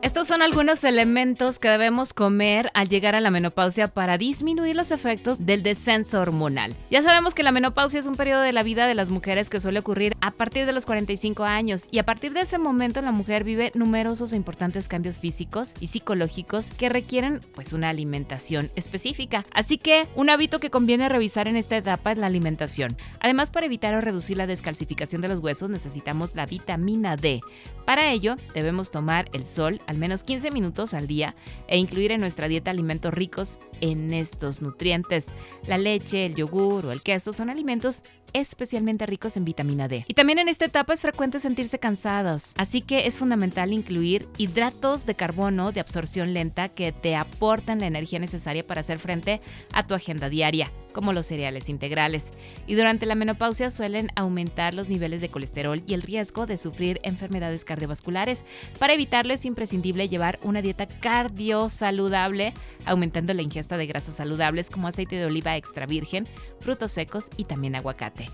Estos son algunos elementos que debemos comer al llegar a la menopausia para disminuir los efectos del descenso hormonal. Ya sabemos que la menopausia es un periodo de la vida de las mujeres que suele ocurrir a partir de los 45 años y a partir de ese momento la mujer vive numerosos e importantes cambios físicos y psicológicos que requieren pues una alimentación específica. Así que un hábito que conviene revisar en esta etapa es la alimentación. Además para evitar o reducir la descalcificación de los huesos necesitamos la vitamina D. Para ello debemos tomar el sol al menos 15 minutos al día e incluir en nuestra dieta alimentos ricos en estos nutrientes. La leche, el yogur o el queso son alimentos especialmente ricos en vitamina D. Y también en esta etapa es frecuente sentirse cansados, así que es fundamental incluir hidratos de carbono de absorción lenta que te aportan la energía necesaria para hacer frente a tu agenda diaria como los cereales integrales. Y durante la menopausia suelen aumentar los niveles de colesterol y el riesgo de sufrir enfermedades cardiovasculares. Para evitarlo es imprescindible llevar una dieta cardiosaludable, aumentando la ingesta de grasas saludables como aceite de oliva extra virgen, frutos secos y también aguacate.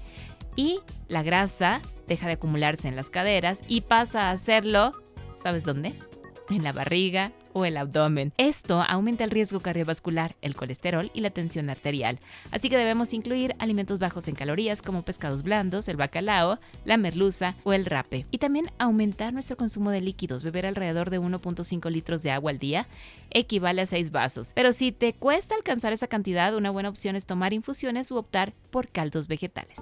Y la grasa deja de acumularse en las caderas y pasa a hacerlo, ¿sabes dónde? En la barriga, o el abdomen. Esto aumenta el riesgo cardiovascular, el colesterol y la tensión arterial. Así que debemos incluir alimentos bajos en calorías como pescados blandos, el bacalao, la merluza o el rape. Y también aumentar nuestro consumo de líquidos, beber alrededor de 1.5 litros de agua al día equivale a 6 vasos. Pero si te cuesta alcanzar esa cantidad, una buena opción es tomar infusiones u optar por caldos vegetales.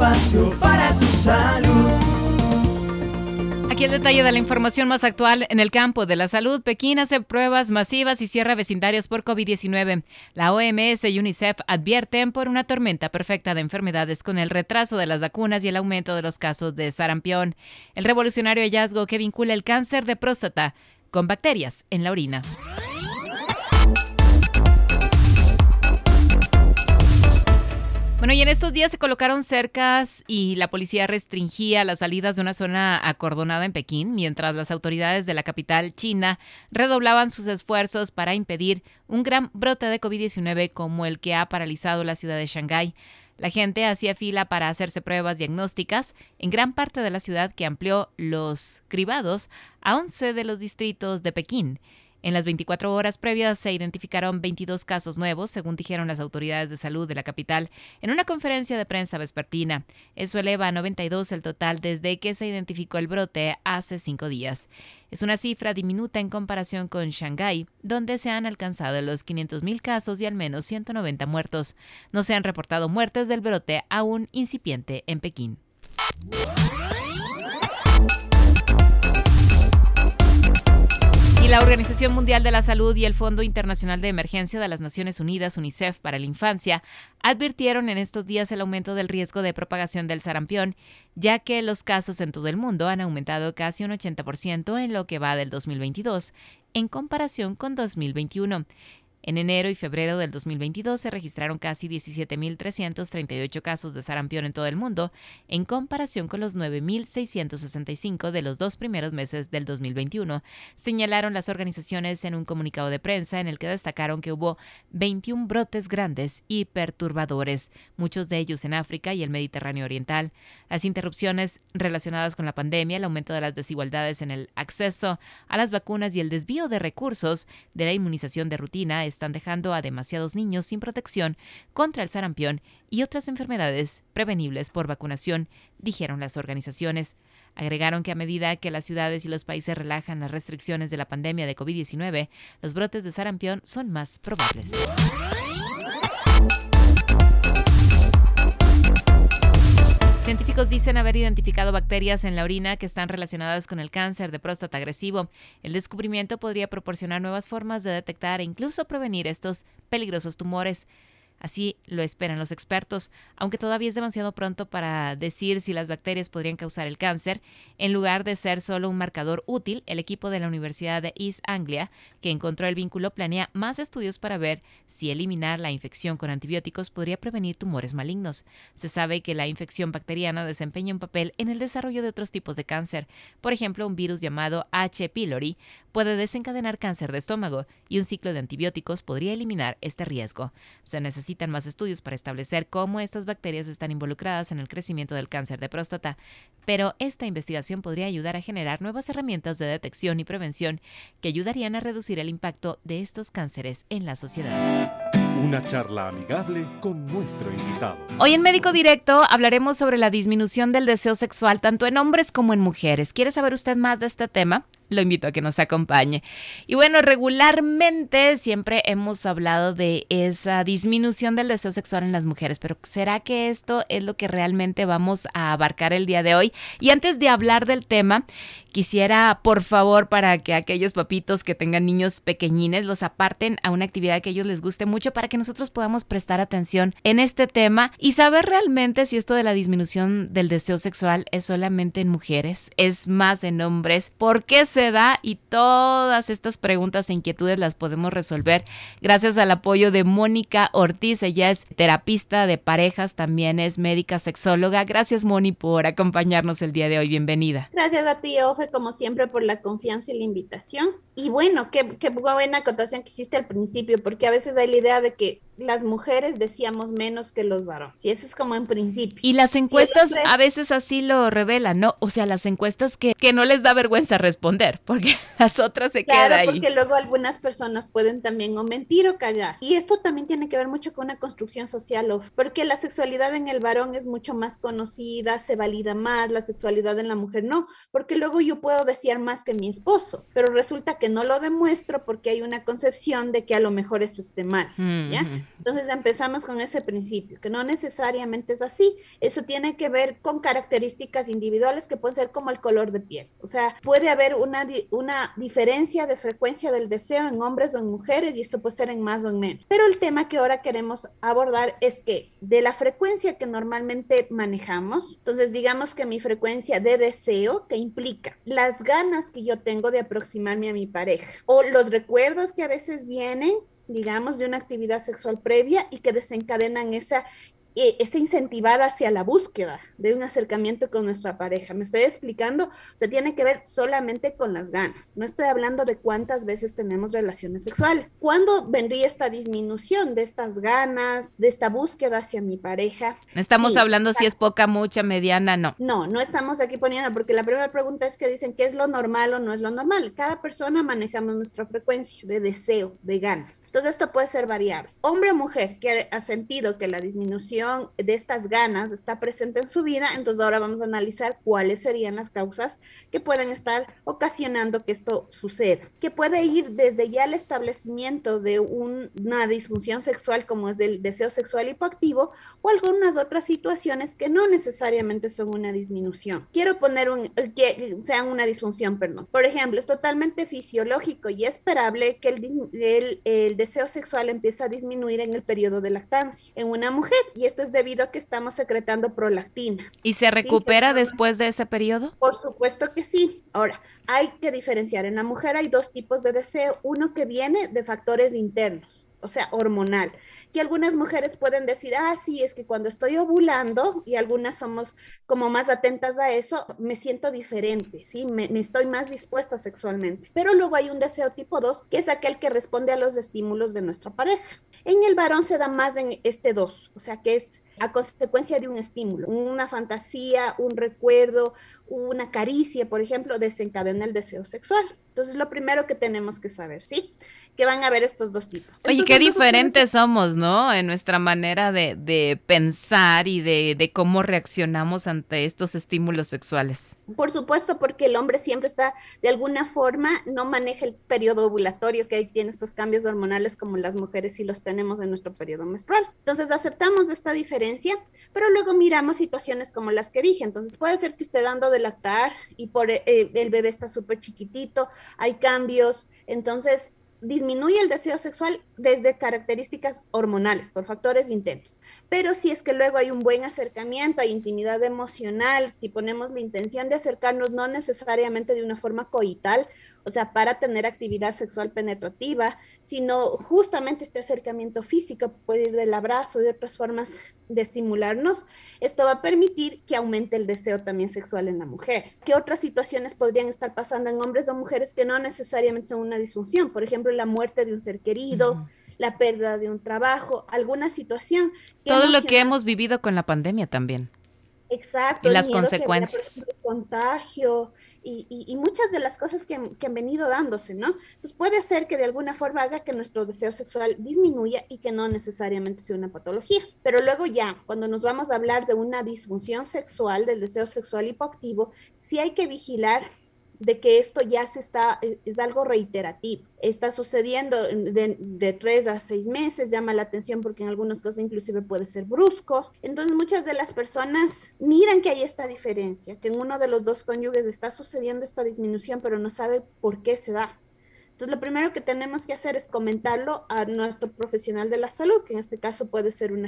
Espacio para tu salud. Aquí el detalle de la información más actual en el campo de la salud. Pekín hace pruebas masivas y cierra vecindarios por COVID-19. La OMS y UNICEF advierten por una tormenta perfecta de enfermedades con el retraso de las vacunas y el aumento de los casos de sarampión. El revolucionario hallazgo que vincula el cáncer de próstata con bacterias en la orina. Bueno, y en estos días se colocaron cercas y la policía restringía las salidas de una zona acordonada en Pekín, mientras las autoridades de la capital china redoblaban sus esfuerzos para impedir un gran brote de COVID-19 como el que ha paralizado la ciudad de Shanghái. La gente hacía fila para hacerse pruebas diagnósticas en gran parte de la ciudad que amplió los cribados a 11 de los distritos de Pekín. En las 24 horas previas se identificaron 22 casos nuevos, según dijeron las autoridades de salud de la capital en una conferencia de prensa vespertina. Eso eleva a 92 el total desde que se identificó el brote hace cinco días. Es una cifra diminuta en comparación con Shanghái, donde se han alcanzado los 500.000 casos y al menos 190 muertos. No se han reportado muertes del brote aún incipiente en Pekín. La Organización Mundial de la Salud y el Fondo Internacional de Emergencia de las Naciones Unidas, UNICEF, para la Infancia, advirtieron en estos días el aumento del riesgo de propagación del sarampión, ya que los casos en todo el mundo han aumentado casi un 80% en lo que va del 2022 en comparación con 2021. En enero y febrero del 2022 se registraron casi 17.338 casos de sarampión en todo el mundo, en comparación con los 9.665 de los dos primeros meses del 2021, señalaron las organizaciones en un comunicado de prensa en el que destacaron que hubo 21 brotes grandes y perturbadores, muchos de ellos en África y el Mediterráneo Oriental. Las interrupciones relacionadas con la pandemia, el aumento de las desigualdades en el acceso a las vacunas y el desvío de recursos de la inmunización de rutina están dejando a demasiados niños sin protección contra el sarampión y otras enfermedades prevenibles por vacunación, dijeron las organizaciones. Agregaron que a medida que las ciudades y los países relajan las restricciones de la pandemia de COVID-19, los brotes de sarampión son más probables. Científicos dicen haber identificado bacterias en la orina que están relacionadas con el cáncer de próstata agresivo. El descubrimiento podría proporcionar nuevas formas de detectar e incluso prevenir estos peligrosos tumores. Así lo esperan los expertos, aunque todavía es demasiado pronto para decir si las bacterias podrían causar el cáncer. En lugar de ser solo un marcador útil, el equipo de la Universidad de East Anglia, que encontró el vínculo, planea más estudios para ver si eliminar la infección con antibióticos podría prevenir tumores malignos. Se sabe que la infección bacteriana desempeña un papel en el desarrollo de otros tipos de cáncer. Por ejemplo, un virus llamado H. pylori puede desencadenar cáncer de estómago y un ciclo de antibióticos podría eliminar este riesgo. Se necesitan más estudios para establecer cómo estas bacterias están involucradas en el crecimiento del cáncer de próstata, pero esta investigación podría ayudar a generar nuevas herramientas de detección y prevención que ayudarían a reducir el impacto de estos cánceres en la sociedad. Una charla amigable con nuestro invitado. Hoy en Médico Directo hablaremos sobre la disminución del deseo sexual tanto en hombres como en mujeres. ¿Quiere saber usted más de este tema? lo invito a que nos acompañe. Y bueno, regularmente siempre hemos hablado de esa disminución del deseo sexual en las mujeres, pero ¿será que esto es lo que realmente vamos a abarcar el día de hoy? Y antes de hablar del tema, quisiera, por favor, para que aquellos papitos que tengan niños pequeñines los aparten a una actividad que a ellos les guste mucho para que nosotros podamos prestar atención en este tema y saber realmente si esto de la disminución del deseo sexual es solamente en mujeres, es más en hombres, por qué se y todas estas preguntas e inquietudes las podemos resolver gracias al apoyo de Mónica Ortiz. Ella es terapista de parejas, también es médica sexóloga. Gracias, Moni, por acompañarnos el día de hoy. Bienvenida. Gracias a ti, Ofe, como siempre, por la confianza y la invitación. Y bueno, qué, qué buena acotación que hiciste al principio, porque a veces hay la idea de que las mujeres decíamos menos que los varones. Y eso es como en principio. Y las encuestas a veces así lo revelan, ¿no? O sea, las encuestas que, que no les da vergüenza responder, porque las otras se quedan ahí. porque luego algunas personas pueden también o mentir o callar. Y esto también tiene que ver mucho con una construcción social, porque la sexualidad en el varón es mucho más conocida, se valida más, la sexualidad en la mujer no, porque luego yo puedo desear más que mi esposo, pero resulta que no lo demuestro porque hay una concepción de que a lo mejor eso esté mal, ¿ya? Entonces empezamos con ese principio, que no necesariamente es así. Eso tiene que ver con características individuales que pueden ser como el color de piel. O sea, puede haber una, una diferencia de frecuencia del deseo en hombres o en mujeres y esto puede ser en más o en menos. Pero el tema que ahora queremos abordar es que de la frecuencia que normalmente manejamos, entonces digamos que mi frecuencia de deseo, que implica las ganas que yo tengo de aproximarme a mi pareja. O los recuerdos que a veces vienen digamos, de una actividad sexual previa y que desencadenan esa e, es incentivar hacia la búsqueda de un acercamiento con nuestra pareja. Me estoy explicando, o sea, tiene que ver solamente con las ganas. No estoy hablando de cuántas veces tenemos relaciones sexuales. ¿Cuándo vendría esta disminución de estas ganas, de esta búsqueda hacia mi pareja? No estamos hablando si es poca, mucha, mediana, no. No, no estamos aquí poniendo, porque la primera pregunta es que dicen qué es lo normal o no es lo normal. Cada persona manejamos nuestra frecuencia de deseo, de ganas. Entonces esto puede ser variable. Hombre o mujer que ha sentido que la disminución de estas ganas está presente en su vida, entonces ahora vamos a analizar cuáles serían las causas que pueden estar ocasionando que esto suceda, que puede ir desde ya el establecimiento de una disfunción sexual como es el deseo sexual hipoactivo o algunas otras situaciones que no necesariamente son una disminución. Quiero poner un, que sean una disfunción, perdón. Por ejemplo, es totalmente fisiológico y esperable que el, el, el deseo sexual empiece a disminuir en el periodo de lactancia en una mujer y esto es debido a que estamos secretando prolactina. ¿Y se recupera después de ese periodo? Por supuesto que sí. Ahora, hay que diferenciar. En la mujer hay dos tipos de deseo. Uno que viene de factores internos o sea, hormonal. Que algunas mujeres pueden decir, ah, sí, es que cuando estoy ovulando, y algunas somos como más atentas a eso, me siento diferente, ¿sí? Me, me estoy más dispuesta sexualmente. Pero luego hay un deseo tipo 2, que es aquel que responde a los estímulos de nuestra pareja. En el varón se da más en este 2, o sea, que es a consecuencia de un estímulo, una fantasía, un recuerdo, una caricia, por ejemplo, desencadena el deseo sexual. Entonces, lo primero que tenemos que saber, ¿sí? Que van a haber estos dos tipos. Oye, qué diferentes somos, ¿no? En nuestra manera de, pensar y de, de, cómo reaccionamos ante estos estímulos sexuales. Por supuesto, porque el hombre siempre está, de alguna forma, no maneja el periodo ovulatorio, que tiene estos cambios hormonales como las mujeres sí los tenemos en nuestro periodo menstrual. Entonces, aceptamos esta diferencia, pero luego miramos situaciones como las que dije. Entonces, puede ser que esté dando de lactar y por eh, el bebé está súper chiquitito, hay cambios, entonces disminuye el deseo sexual desde características hormonales, por factores internos. Pero si es que luego hay un buen acercamiento, hay intimidad emocional, si ponemos la intención de acercarnos no necesariamente de una forma coital, o sea, para tener actividad sexual penetrativa, sino justamente este acercamiento físico, puede ir del abrazo, de otras formas de estimularnos, esto va a permitir que aumente el deseo también sexual en la mujer. ¿Qué otras situaciones podrían estar pasando en hombres o mujeres que no necesariamente son una disfunción? Por ejemplo, la muerte de un ser querido. la pérdida de un trabajo, alguna situación. Todo lo que hemos vivido con la pandemia también. Exacto. Y las consecuencias. contagio y, muchas de las cosas que, han venido dándose, ¿no? Entonces puede ser que de alguna forma haga que nuestro deseo sexual disminuya y que no necesariamente sea una patología. Pero luego ya, cuando nos vamos a hablar de una disfunción sexual, del deseo sexual hipoactivo, sí hay que vigilar de que esto ya se está, e, es, algo reiterativo. Está sucediendo de, tres a seis meses, llama la atención porque en algunos casos inclusive puede ser brusco. Entonces muchas de las personas miran que hay esta diferencia, que en uno de los dos cónyuges está sucediendo esta disminución, pero no sabe por qué se da. Entonces, lo primero que tenemos que hacer es comentarlo a nuestro profesional de la salud, que en este caso puede ser un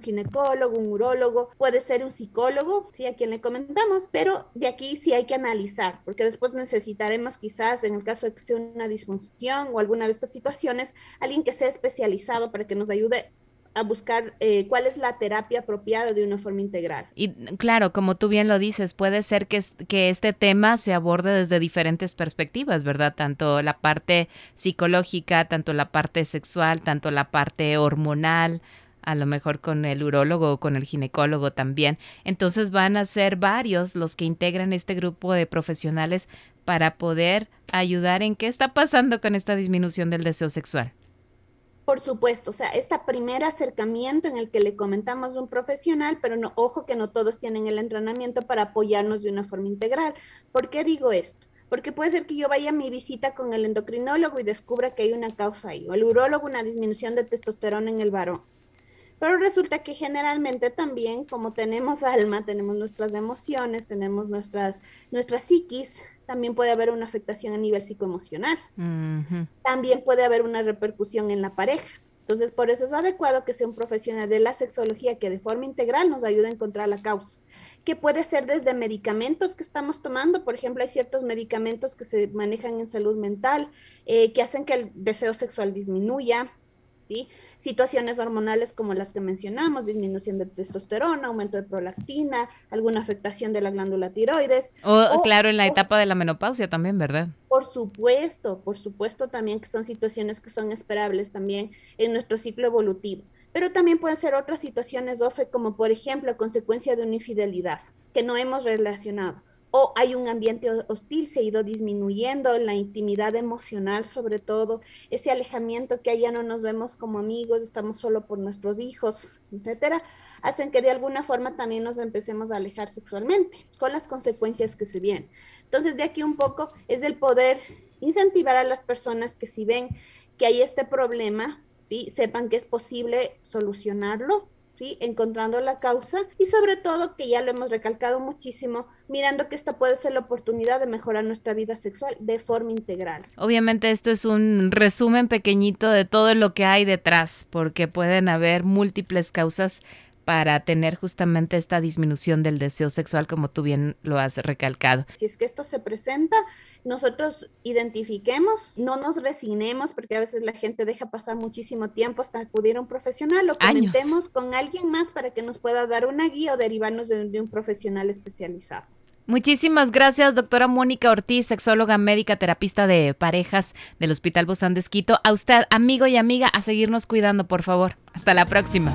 ginecólogo, un urólogo, puede ser un psicólogo, sí, a quien le comentamos, pero de aquí sí hay que analizar, porque después necesitaremos quizás, en el caso de que sea una disfunción o alguna de estas situaciones, alguien que sea especializado para que nos ayude a buscar eh, cuál es la terapia apropiada de una forma integral. Y claro, como tú bien lo dices, puede ser que, que este tema se aborde desde diferentes perspectivas, ¿verdad? Tanto la parte psicológica, tanto la parte sexual, tanto la parte hormonal, a lo mejor con el urólogo o con el ginecólogo también. Entonces van a ser varios los que integran este grupo de profesionales para poder ayudar en qué está pasando con esta disminución del deseo sexual. Por supuesto, o sea, este primer acercamiento en el que le comentamos a un profesional, pero no, ojo que no todos tienen el entrenamiento para apoyarnos de una forma integral. ¿Por qué digo esto? Porque puede ser que yo vaya a mi visita con el endocrinólogo y descubra que hay una causa ahí, o el urólogo una disminución de testosterona en el varón. Pero resulta que generalmente también, como tenemos alma, tenemos nuestras emociones, tenemos nuestras, nuestras psiquis, también puede haber una afectación a nivel psicoemocional. También puede haber una repercusión en la pareja. Entonces, por eso es adecuado que sea un profesional de la sexología que de forma integral nos ayude a encontrar la causa, que puede ser desde medicamentos que estamos tomando, por ejemplo, hay ciertos medicamentos que se manejan en salud mental, eh, que hacen que el deseo sexual disminuya, Situaciones hormonales como las que mencionamos, disminución de testosterona, aumento de prolactina, alguna afectación de la glándula tiroides. O, claro, en la etapa de la menopausia también, ¿verdad? Por supuesto, por supuesto también que son situaciones que son esperables también en nuestro ciclo evolutivo. Pero también pueden ser otras situaciones, OFE, como por ejemplo consecuencia de una infidelidad que no hemos relacionado o hay un ambiente hostil, se ha ido disminuyendo la intimidad emocional, sobre todo ese alejamiento que allá no nos vemos como amigos, estamos solo por nuestros hijos, etcétera, hacen que de alguna forma también nos empecemos a alejar sexualmente, con las consecuencias que se vienen. Entonces, de aquí un poco es el poder incentivar a las personas que si ven que hay este problema, ¿sí? sepan que es posible solucionarlo, ¿sí? encontrando la causa y sobre todo, que ya lo hemos recalcado muchísimo, mirando que esta puede ser la oportunidad de mejorar nuestra vida sexual de forma integral. Obviamente esto es un resumen pequeñito de todo lo que hay detrás, porque pueden haber múltiples causas para tener justamente esta disminución del deseo sexual, como tú bien lo has recalcado. Si es que esto se presenta, nosotros identifiquemos, no nos resignemos, porque a veces la gente deja pasar muchísimo tiempo hasta acudir a un profesional, lo comentemos con alguien más para que nos pueda dar una guía o derivarnos de, de un profesional especializado. Muchísimas gracias, doctora Mónica Ortiz, sexóloga médica, terapista de parejas del Hospital Bozán de Esquito. A usted, amigo y amiga, a seguirnos cuidando, por favor. Hasta la próxima.